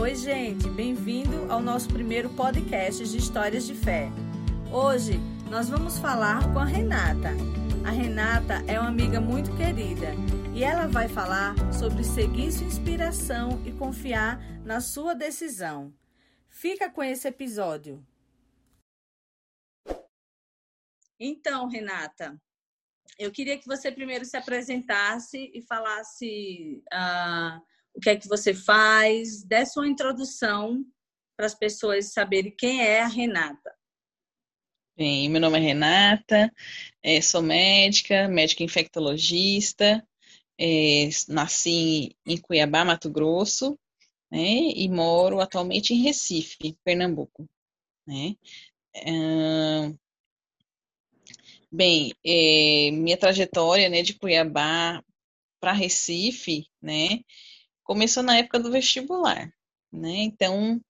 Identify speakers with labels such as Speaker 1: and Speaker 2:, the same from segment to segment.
Speaker 1: Oi, gente, bem-vindo ao nosso primeiro podcast de histórias de fé. Hoje nós vamos falar com a Renata. A Renata é uma amiga muito querida e ela vai falar sobre seguir sua inspiração e confiar na sua decisão. Fica com esse episódio. Então, Renata, eu queria que você primeiro se apresentasse e falasse uh, o que é que você faz, desse uma introdução para as pessoas saberem quem é a Renata.
Speaker 2: Bem, meu nome é Renata, é, sou médica, médica infectologista, é, nasci em Cuiabá, Mato Grosso, né, e moro atualmente em Recife, Pernambuco. Né. bem, é, minha trajetória né, de Cuiabá para Recife, né, começou na época do vestibular, né? Então,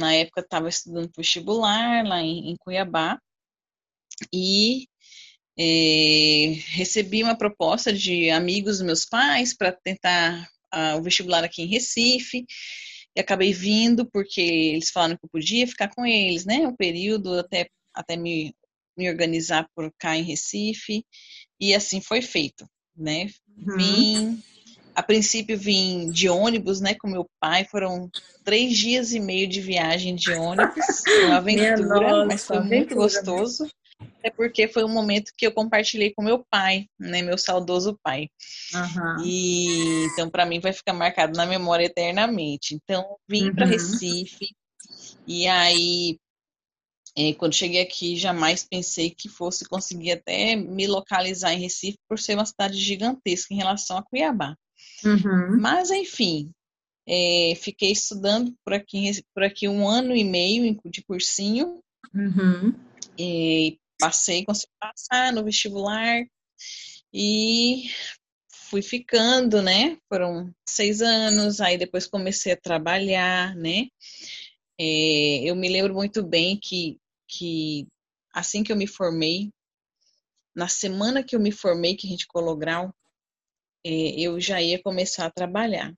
Speaker 2: na época estava estudando vestibular lá em, em Cuiabá e é, recebi uma proposta de amigos dos meus pais para tentar o vestibular aqui em Recife e acabei vindo porque eles falaram que eu podia ficar com eles, né? Um período até, até me, me organizar por cá em Recife e assim foi feito, né? Uhum. A princípio vim de ônibus, né, com meu pai. Foram três dias e meio de viagem de ônibus, uma aventura, nossa, mas foi aventura. muito gostoso. É porque foi um momento que eu compartilhei com meu pai, né, meu saudoso pai. Uhum. E então para mim vai ficar marcado na memória eternamente. Então vim uhum. para Recife e aí é, quando cheguei aqui, jamais pensei que fosse conseguir até me localizar em Recife por ser uma cidade gigantesca em relação a Cuiabá. Uhum. Mas, enfim, é, fiquei estudando por aqui, por aqui um ano e meio de cursinho. Uhum. E passei, consegui passar no vestibular e fui ficando, né? Foram seis anos, aí depois comecei a trabalhar, né? É, eu me lembro muito bem que, que assim que eu me formei, na semana que eu me formei, que a gente colou grau, eu já ia começar a trabalhar.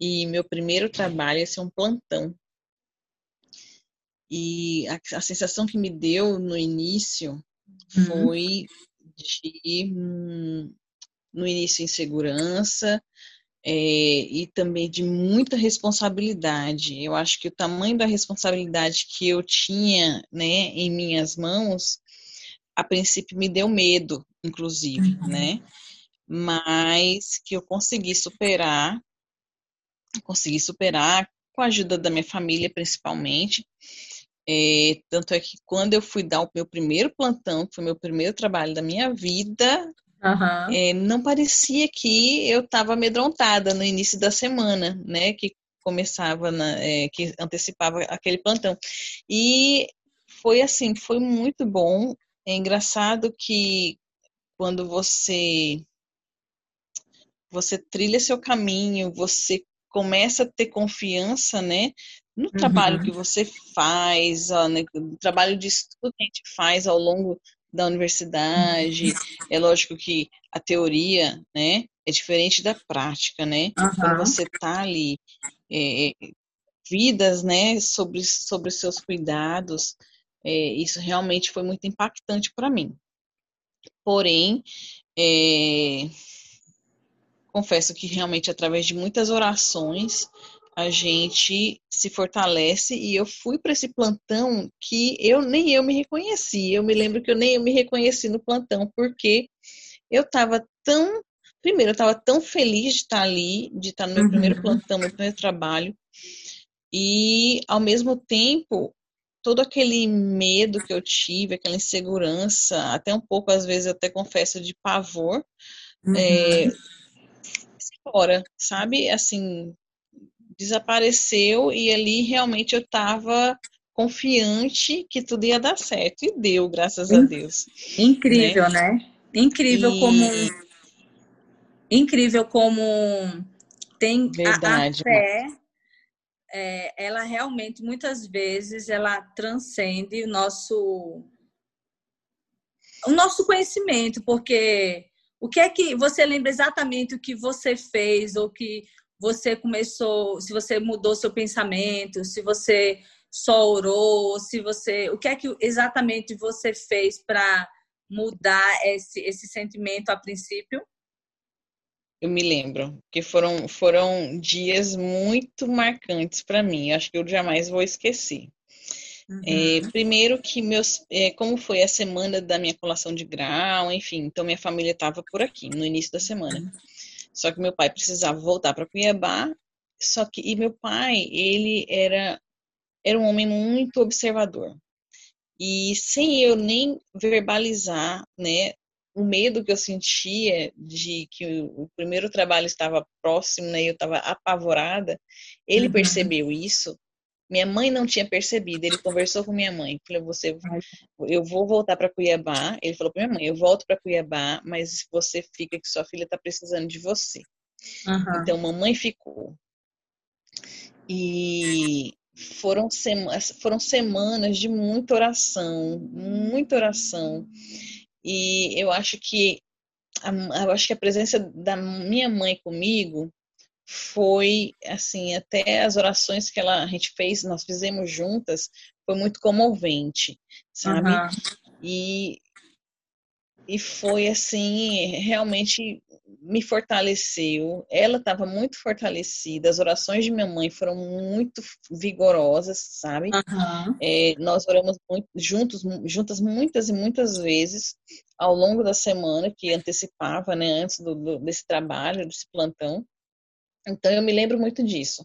Speaker 2: E meu primeiro trabalho ia ser um plantão. E a, a sensação que me deu no início uhum. foi de, hum, no início, insegurança, é, e também de muita responsabilidade. Eu acho que o tamanho da responsabilidade que eu tinha né, em minhas mãos, a princípio me deu medo, inclusive, uhum. né? Mas que eu consegui superar, consegui superar com a ajuda da minha família, principalmente. É, tanto é que quando eu fui dar o meu primeiro plantão, que foi o meu primeiro trabalho da minha vida, uhum. é, não parecia que eu estava amedrontada no início da semana, né? Que começava, na, é, que antecipava aquele plantão. E foi assim, foi muito bom. É engraçado que quando você você trilha seu caminho, você começa a ter confiança, né, no uhum. trabalho que você faz, ó, né, no trabalho de estudo que a gente faz ao longo da universidade. É lógico que a teoria, né, é diferente da prática, né? Uhum. Quando você tá ali, é, vidas, né, sobre sobre seus cuidados, é, isso realmente foi muito impactante para mim. Porém, é, confesso que realmente através de muitas orações a gente se fortalece e eu fui para esse plantão que eu nem eu me reconheci. Eu me lembro que eu nem eu me reconheci no plantão porque eu estava tão primeiro eu estava tão feliz de estar ali, de estar no meu uhum. primeiro plantão, meu primeiro trabalho e ao mesmo tempo todo aquele medo que eu tive, aquela insegurança, até um pouco às vezes eu até confesso de pavor, uhum. é, fora, sabe? Assim, desapareceu e ali realmente eu estava confiante que tudo ia dar certo e deu, graças a Deus.
Speaker 1: Incrível, né? né? Incrível e... como incrível como tem Verdade, a, a fé é, ela realmente muitas vezes ela transcende o nosso o nosso conhecimento porque o que é que você lembra exatamente o que você fez ou que você começou, se você mudou seu pensamento, se você só orou, se você, o que é que exatamente você fez para mudar esse, esse sentimento a princípio?
Speaker 2: Eu me lembro que foram foram dias muito marcantes para mim. Acho que eu jamais vou esquecer. Uhum. É, primeiro que meus, é, como foi a semana da minha colação de grau, enfim, então minha família estava por aqui no início da semana. Só que meu pai precisava voltar para Cuiabá, só que e meu pai, ele era era um homem muito observador. E sem eu nem verbalizar, né, o medo que eu sentia de que o, primeiro trabalho estava próximo, né, eu estava apavorada, ele uhum. percebeu isso. Minha mãe não tinha percebido. Ele conversou com minha mãe. Falou: "Você, eu vou voltar para Cuiabá". Ele falou para minha mãe: "Eu volto para Cuiabá, mas você fica que sua filha está precisando de você". Uhum. Então, mamãe ficou. E foram, semanas, foram semanas de muita oração, muita oração. E eu acho que a, eu acho que a presença da minha mãe comigo foi assim até as orações que ela a gente fez nós fizemos juntas foi muito comovente sabe uhum. e e foi assim realmente me fortaleceu. Ela estava muito fortalecida. As orações de minha mãe foram muito vigorosas, sabe? Uhum. É, nós oramos muito, juntos, juntas muitas e muitas vezes ao longo da semana que antecipava, né, antes do, do, desse trabalho, desse plantão. Então eu me lembro muito disso,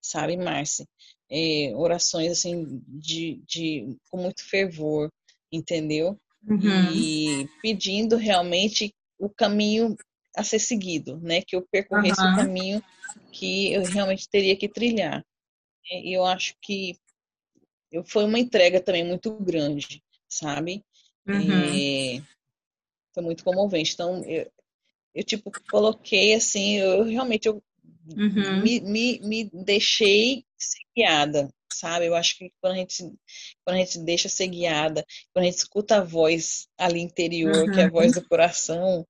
Speaker 2: sabe, Márcia? É, orações assim de, de com muito fervor, entendeu? Uhum. E pedindo realmente o caminho a ser seguido, né? Que eu percorresse uhum. o caminho que eu realmente teria que trilhar. E eu acho que foi uma entrega também muito grande, sabe? Uhum. E foi muito comovente. Então, eu, eu tipo, coloquei assim, eu realmente eu uhum. me, me, me deixei ser guiada, sabe? Eu acho que quando a gente, quando a gente deixa ser guiada, quando a gente escuta a voz ali interior, que é a voz do coração,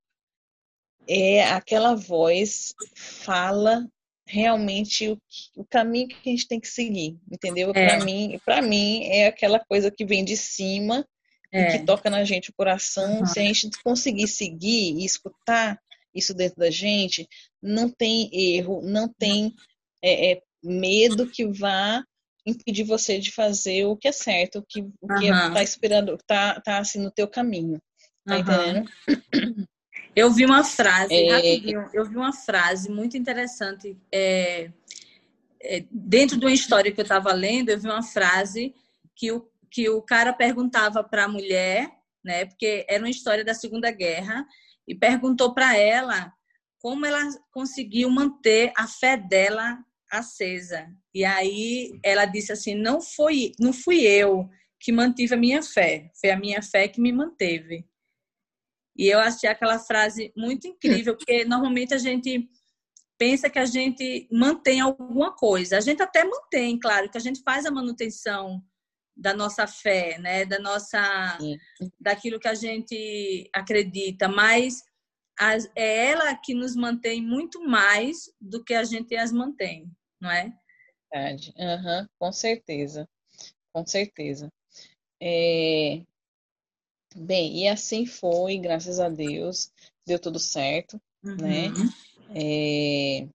Speaker 2: é aquela voz fala realmente o, o caminho que a gente tem que seguir, entendeu? É. Para mim, para mim é aquela coisa que vem de cima é. e que toca na gente o coração. Uhum. Se a gente conseguir seguir e escutar isso dentro da gente, não tem erro, não tem é, é, medo que vá impedir você de fazer o que é certo, o que, o que uhum. tá esperando, tá, tá assim no teu caminho. Tá uhum. entendendo?
Speaker 1: Eu vi uma frase, é... rapidinho, eu vi uma frase muito interessante. É, é, dentro de uma história que eu estava lendo, eu vi uma frase que o, que o cara perguntava para a mulher, né, porque era uma história da Segunda Guerra, e perguntou para ela como ela conseguiu manter a fé dela acesa. E aí ela disse assim: não foi, não fui eu que mantive a minha fé, foi a minha fé que me manteve. E eu achei aquela frase muito incrível, porque normalmente a gente pensa que a gente mantém alguma coisa. A gente até mantém, claro, que a gente faz a manutenção da nossa fé, né, da nossa daquilo que a gente acredita, mas é ela que nos mantém muito mais do que a gente as mantém, não é?
Speaker 2: Verdade. Uhum, com certeza, com certeza. É, Bem, e assim foi, graças a Deus, deu tudo certo, né? uhum. né? É...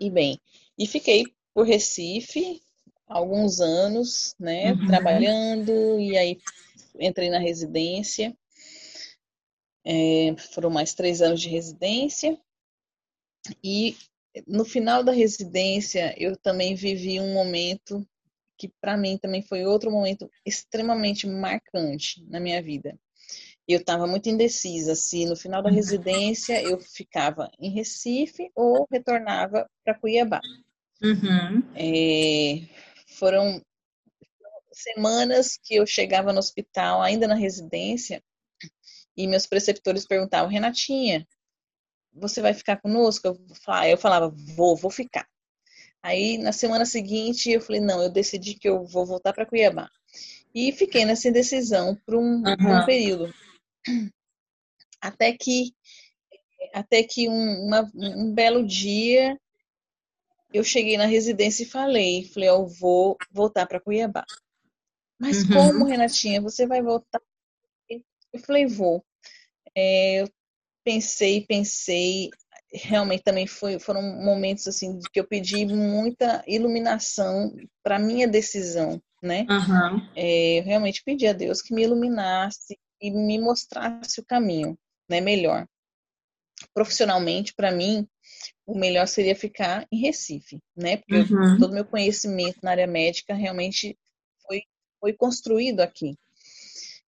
Speaker 2: E bem, e fiquei por Recife alguns anos, né? Uhum. Trabalhando, e aí entrei na residência. É, foram mais três anos de residência. E no final da residência, eu também vivi um momento que para mim também foi outro momento extremamente marcante na minha vida. Eu estava muito indecisa se no final da uhum. residência eu ficava em Recife ou retornava para Cuiabá. Uhum. É, foram semanas que eu chegava no hospital, ainda na residência, e meus preceptores perguntavam, Renatinha, você vai ficar conosco? Eu falava, vou, vou ficar. Aí na semana seguinte eu falei, não, eu decidi que eu vou voltar para Cuiabá. E fiquei nessa indecisão por um, uhum. um, período. Até que até que um, uma, um belo dia eu cheguei na residência e falei, falei, eu vou voltar para Cuiabá. Mas uhum. como, Renatinha, você vai voltar? Eu falei, vou. É, eu pensei, pensei, realmente também foi, foram momentos assim que eu pedi muita iluminação para minha decisão, né? Uhum. É, eu realmente pedi a Deus que me iluminasse e me mostrasse o caminho, né? Melhor. Profissionalmente, para mim, o melhor seria ficar em Recife, né? Porque uhum. eu, todo o meu conhecimento na área médica realmente foi, foi construído aqui.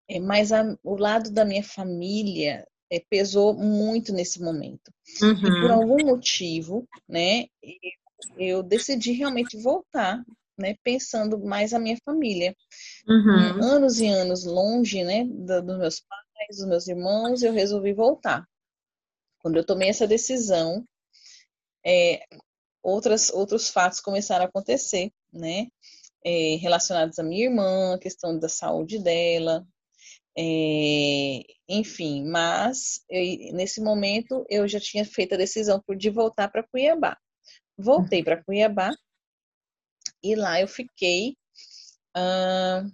Speaker 2: É, mas a, o lado da minha família é, pesou muito nesse momento. Uhum. E por algum motivo, né, eu decidi realmente voltar, né, pensando mais a minha família. Uhum. Anos e anos longe, né, dos meus pais, dos meus irmãos, eu resolvi voltar. Quando eu tomei essa decisão, é, outras, outros fatos começaram a acontecer, né, é, relacionados à minha irmã, a questão da saúde dela, é, enfim, mas eu, nesse momento eu já tinha feito a decisão de voltar para Cuiabá. Voltei para Cuiabá e lá eu fiquei ah,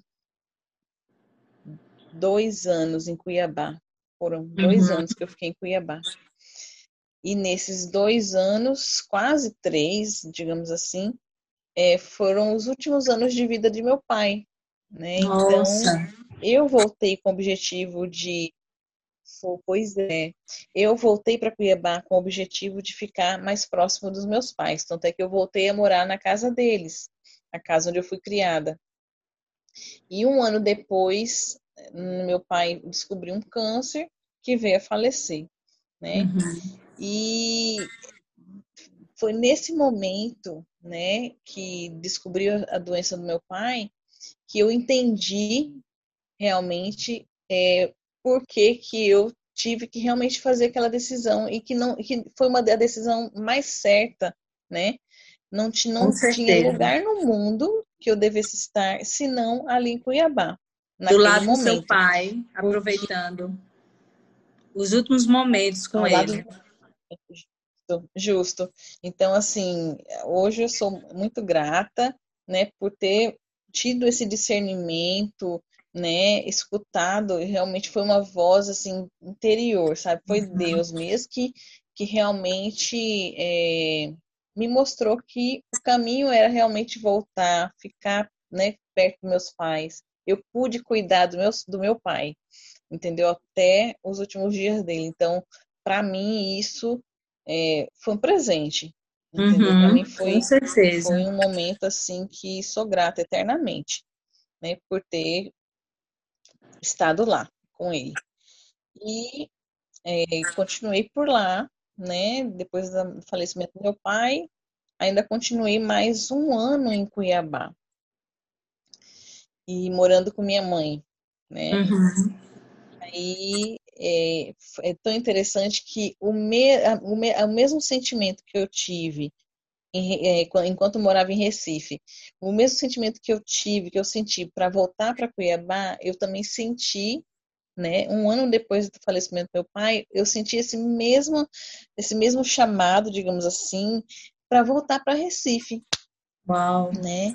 Speaker 2: dois anos em Cuiabá. Foram dois uhum. anos que eu fiquei em Cuiabá. E nesses dois anos, quase três, digamos assim, é, foram os últimos anos de vida de meu pai. Né? Então, eu voltei com o objetivo de. Pois é, eu voltei para Cuiabá com o objetivo de ficar mais próximo dos meus pais. Tanto é que eu voltei a morar na casa deles, a casa onde eu fui criada. E um ano depois, meu pai descobriu um câncer que veio a falecer, né? Uhum. E foi nesse momento, né, que descobriu a doença do meu pai, que eu entendi realmente é, por que, que eu tive que realmente fazer aquela decisão e que não que foi uma a decisão mais certa, né? Não, não tinha lugar no mundo que eu devesse estar, senão ali em Cuiabá.
Speaker 1: Do lado momento. do seu pai, aproveitando os últimos momentos com ele.
Speaker 2: Justo, justo. Então, assim, hoje eu sou muito grata, né, por ter tido esse discernimento, né, escutado, realmente foi uma voz assim interior, sabe? Foi uhum. Deus mesmo que, que realmente é, me mostrou que o caminho era realmente voltar, ficar, né, perto dos meus pais. Eu pude cuidar do meu, do meu pai, entendeu? Até os últimos dias dele. Então, para mim isso é, foi um presente. Entendeu? Uhum, para mim foi, com certeza. foi um momento assim que sou grata eternamente, né, por ter estado lá com ele. E é, continuei por lá, né? Depois do falecimento do meu pai, ainda continuei mais um ano em Cuiabá. E morando com minha mãe, né? Uhum. Aí é, é, tão interessante que o, me, o, me, o mesmo sentimento que eu tive em, é, enquanto morava em Recife, o mesmo sentimento que eu tive, que eu senti para voltar para Cuiabá, eu também senti, né? Um ano depois do falecimento do meu pai, eu senti esse mesmo, esse mesmo chamado, digamos assim, para voltar para Recife. Uau! Né?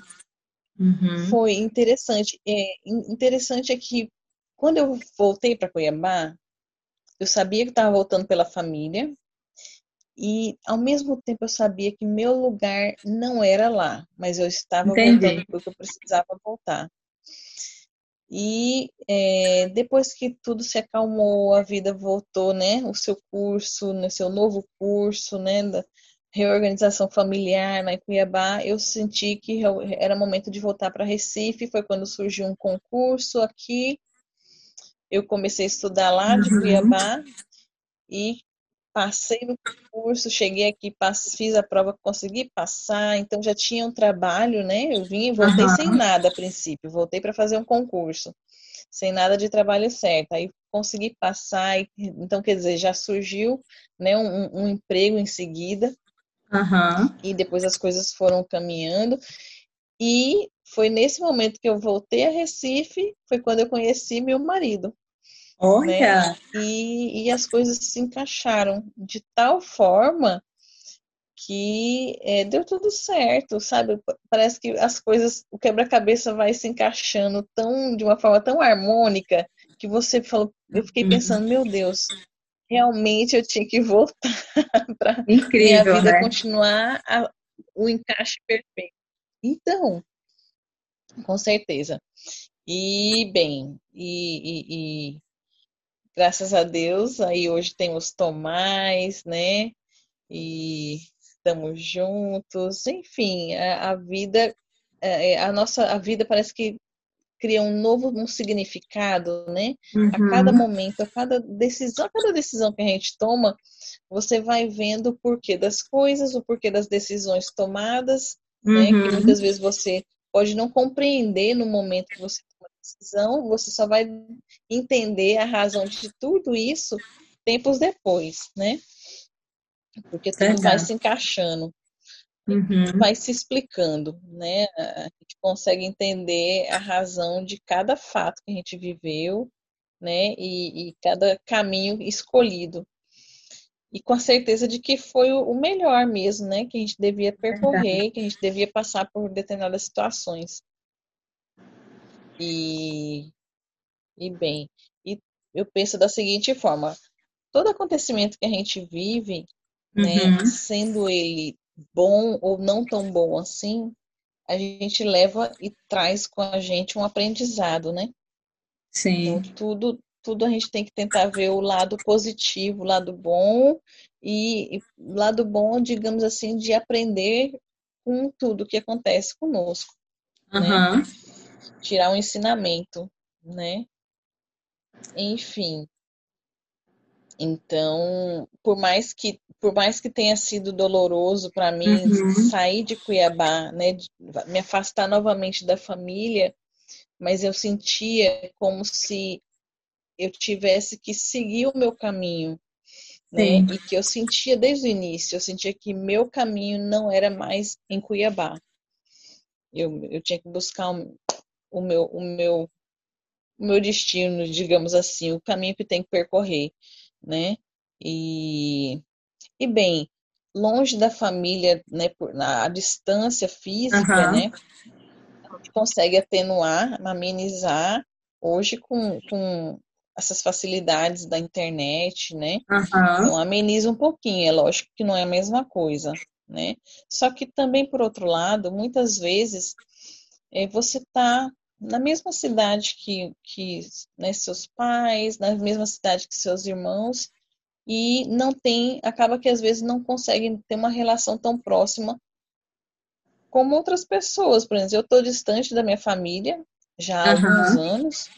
Speaker 2: Uhum. Foi interessante. É, interessante é que quando eu voltei para Cuiabá, eu sabia que estava voltando pela família, e ao mesmo tempo eu sabia que meu lugar não era lá, mas eu estava Entendi. voltando porque eu precisava voltar. E é, depois que tudo se acalmou, a vida voltou, né? O seu curso, no seu novo curso, né? Da reorganização familiar na Cuiabá, eu senti que era momento de voltar para Recife. Foi quando surgiu um concurso aqui. Eu comecei a estudar lá de uhum. Cuiabá e passei no curso, cheguei aqui, fiz a prova, consegui passar, então já tinha um trabalho, né? Eu vim e voltei uhum. sem nada a princípio, voltei para fazer um concurso, sem nada de trabalho certo. Aí consegui passar, então quer dizer, já surgiu né, um, um emprego em seguida, uhum. e depois as coisas foram caminhando. E foi nesse momento que eu voltei a Recife, foi quando eu conheci meu marido. Olha! Né? E, e as coisas se encaixaram de tal forma que é, deu tudo certo, sabe? Parece que as coisas, o quebra-cabeça vai se encaixando tão de uma forma tão harmônica que você falou, eu fiquei uhum. pensando, meu Deus, realmente eu tinha que voltar para minha vida né? continuar a, o encaixe perfeito. Então, com certeza. E bem, e, e, e graças a Deus, aí hoje temos Tomás, né? E estamos juntos, enfim, a, a vida, a, é, é, a, nossa a vida parece que cria um novo um significado, né? Uhum. A cada momento, a cada decisão, a cada decisão que a gente toma, você vai vendo o porquê das coisas, o porquê das decisões tomadas, uhum. né? Que uhum. muitas vezes você pode não compreender no momento que você decisão, você só vai entender a razão de tudo isso tempos depois, né? porque tudo vai se encaixando, uhum. vai se explicando, né? A gente consegue entender a razão de cada fato que a gente viveu, né? E, e cada caminho escolhido. E com a certeza de que foi o melhor mesmo, né? Que a gente devia percorrer, que a gente devia passar por determinadas situações. E, e bem, e eu penso da seguinte forma: todo acontecimento que a gente vive, né? Uhum. Sendo ele bom ou não tão bom assim, a gente leva e traz com a gente um aprendizado, né? Sim. Então, tudo, tudo a gente tem que tentar ver o lado positivo, o lado bom e, e lado bom, digamos assim, de aprender com tudo que acontece conosco, uhum. né? Tirar um ensinamento, né? Enfim. Então, por mais que por mais que tenha sido doloroso para mim uhum. sair de Cuiabá, né, me afastar novamente da família, mas eu sentia como se eu tivesse que seguir o meu caminho, né? E que eu sentia desde o início, eu sentia que meu caminho não era mais em Cuiabá. Eu, eu tinha que buscar o, o meu o meu o meu destino, digamos assim, o caminho que tem que percorrer, né? E e bem, longe da família, né, por, na, a distância física, uhum. né, a gente consegue atenuar, amenizar hoje com, com essas facilidades da internet, né? Uhum. Então ameniza um pouquinho, é lógico que não é a mesma coisa, né? Só que também, por outro lado, muitas vezes é, você está na mesma cidade que, que né, seus pais, na mesma cidade que seus irmãos, e não tem, acaba que às vezes não conseguem ter uma relação tão próxima como outras pessoas. Por exemplo, eu estou distante da minha família já há uhum. alguns anos.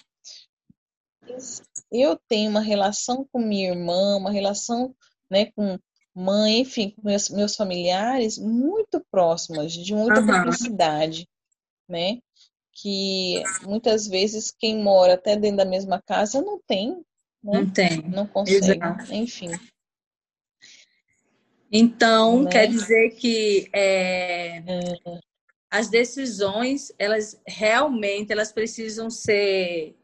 Speaker 2: Eu tenho uma relação com minha irmã, uma relação né, com mãe, enfim, com meus, meus familiares muito próximas, de muita uhum. cumplicidade, né? Que muitas vezes quem mora até dentro da mesma casa não tem
Speaker 1: né? Não tem.
Speaker 2: Não consegue. Exato. Enfim.
Speaker 1: Então, né? quer dizer que é, é. as decisões, elas realmente elas precisam ser,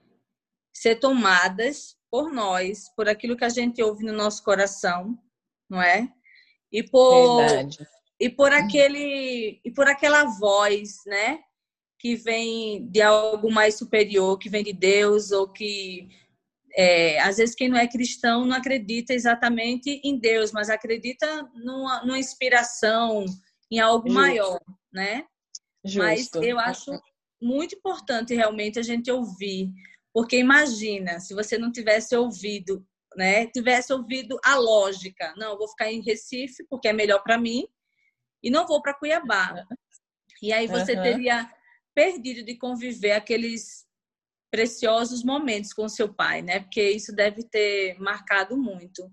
Speaker 1: ser tomadas por nós, por aquilo que a gente ouve no nosso coração, não é? E por, Verdade. e por aquele e por aquela voz, né? Que vem de algo mais superior, que vem de Deus ou que é, às vezes quem não é cristão não acredita exatamente em Deus, mas acredita numa, numa inspiração, em algo Justo. maior, né? Justo. Mas eu acho muito importante realmente a gente ouvir, porque imagina se você não tivesse ouvido, né? Tivesse ouvido a lógica, não, vou ficar em Recife porque é melhor para mim e não vou para Cuiabá. E aí você uhum. teria perdido de conviver aqueles preciosos momentos com seu pai, né? Porque isso deve ter marcado muito.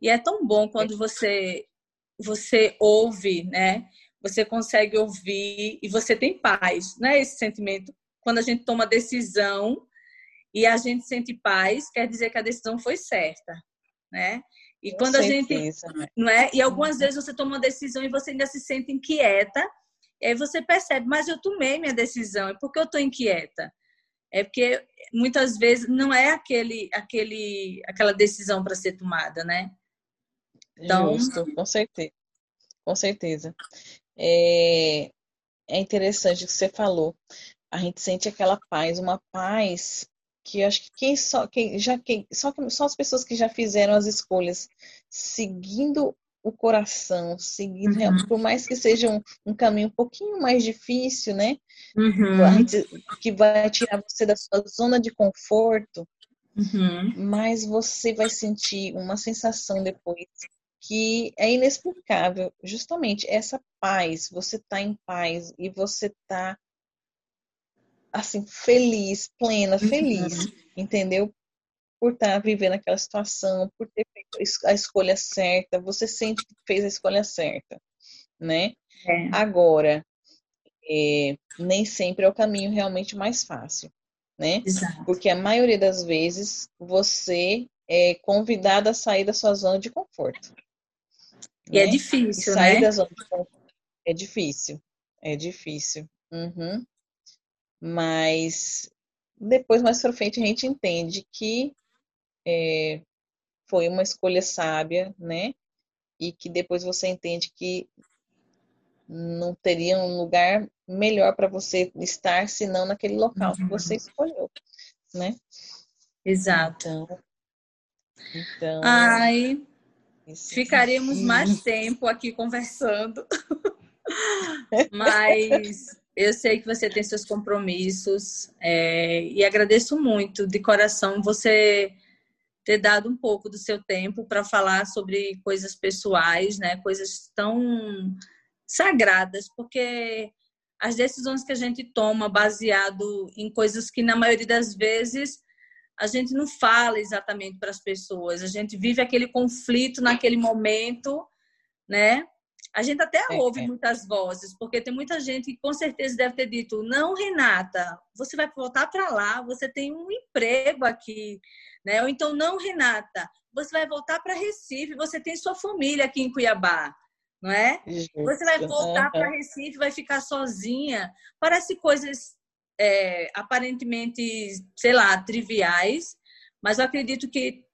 Speaker 1: E é tão bom quando você você ouve, né? Você consegue ouvir e você tem paz, né? Esse sentimento quando a gente toma decisão e a gente sente paz, quer dizer que a decisão foi certa, né? E quando a gente, não é? E algumas vezes você toma uma decisão e você ainda se sente inquieta, e aí você percebe, mas eu tomei minha decisão, e por que eu estou inquieta? é porque muitas vezes não é aquele, aquele, aquela decisão para ser tomada, né?
Speaker 2: Então... Justo, com certeza. Com certeza. É, é interessante o que você falou. A gente sente aquela paz, uma paz que acho que quem só quem já quem só só as pessoas que já fizeram as escolhas seguindo o coração, seguindo, uhum. por mais que seja um, um, caminho um pouquinho mais difícil, né? Uhum. que vai tirar você da sua zona de conforto, uhum. mas você vai sentir uma sensação depois que é inexplicável. Justamente essa paz, você tá em paz e você tá assim feliz, plena, feliz, uhum. entendeu? Por estar tá vivendo aquela situação, por ter feito a escolha certa, você sente que fez a escolha certa, né? É. Agora, é, nem sempre é o caminho realmente mais fácil, né? Exato. Porque a maioria das vezes você é convidado a sair da sua zona de conforto.
Speaker 1: E é né? é difícil, e sair né? Da zona de conforto
Speaker 2: é difícil, é difícil. Uhum. Mas depois, mais para frente, a gente entende que é, foi uma escolha sábia, né? E que depois você entende que não teria um lugar melhor para você estar senão naquele local que você uhum. escolheu, né?
Speaker 1: Exato. Então, então Ai, ficaríamos mais tempo aqui conversando. Mas eu sei que você tem seus compromissos é, e agradeço muito de coração você ter dado um pouco do seu tempo para falar sobre coisas pessoais, né? Coisas tão sagradas, porque as decisões que a gente toma baseado em coisas que na maioria das vezes a gente não fala exatamente para as pessoas, a gente vive aquele conflito naquele momento, né? A gente até é, ouve é. muitas vozes, porque tem muita gente que com certeza deve ter dito: não, Renata, você vai voltar para lá, você tem um emprego aqui, né? Ou então, não, Renata, você vai voltar para Recife, você tem sua família aqui em Cuiabá não é? Você vai voltar para Recife, vai ficar sozinha. Parece coisas é, aparentemente, sei lá, triviais, mas eu acredito que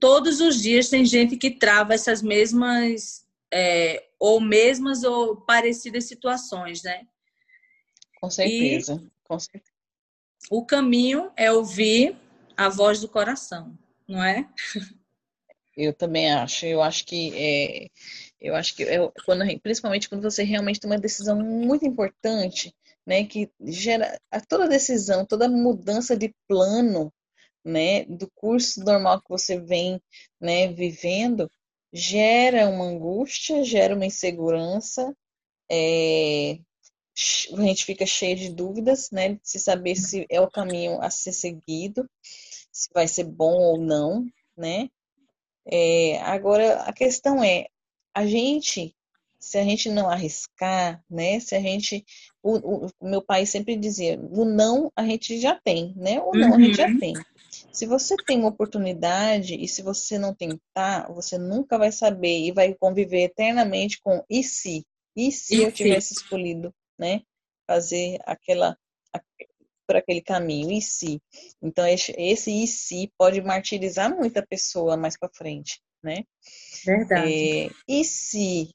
Speaker 1: todos os dias tem gente que trava essas mesmas, é, ou mesmas ou parecidas situações, né?
Speaker 2: Com certeza, e com certeza.
Speaker 1: O caminho é ouvir a voz do coração, não é?
Speaker 2: Eu também acho. Eu acho que é, eu acho que quando, principalmente quando você realmente tem uma decisão muito importante, né, que gera toda decisão, toda mudança de plano, né, do curso normal que você vem, né, vivendo, gera uma angústia, gera uma insegurança, é, a gente fica cheio de dúvidas, né, de se saber se é o caminho a ser seguido, se vai ser bom ou não, né? É, agora a questão é a gente, se a gente não arriscar, né? Se a gente, o, o, meu pai sempre dizia, o não a gente já tem, né? O não uhum. a gente já uhum. tem. Se você tem uma oportunidade e se você não tentar, você nunca vai saber e vai conviver eternamente com e se? E se e eu tivesse escolhido, né? Fazer aquela por aquele caminho, e se? Então esse, esse e se pode martirizar muita pessoa mais para frente né?
Speaker 1: Verdade.
Speaker 2: É, e se?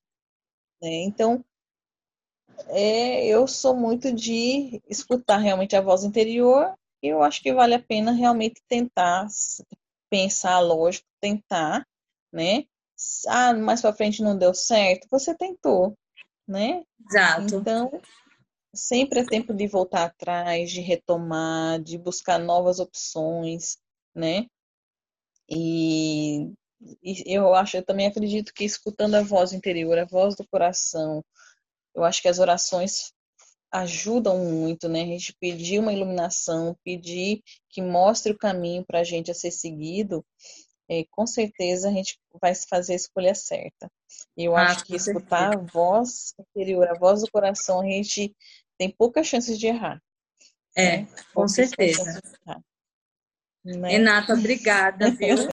Speaker 2: Né? Então, é, eu sou muito de escutar realmente a voz interior e eu acho que vale a pena realmente tentar pensar lógico, tentar, né? Ah, mais para frente não deu certo, você tentou, né?
Speaker 1: Exato.
Speaker 2: Então, sempre é tempo de voltar atrás, de retomar, de buscar novas opções, né? E e eu acho, eu também acredito que escutando a voz interior, a voz do coração, eu acho que as orações ajudam muito, né? A gente pedir uma iluminação, pedir que mostre o caminho para a gente a ser seguido, é, com certeza a gente vai fazer a escolha certa. E eu ah, acho que escutar certeza. a voz interior, a voz do coração, a gente tem poucas chances de errar.
Speaker 1: É, né? com certeza. Né? Renata, obrigada, viu?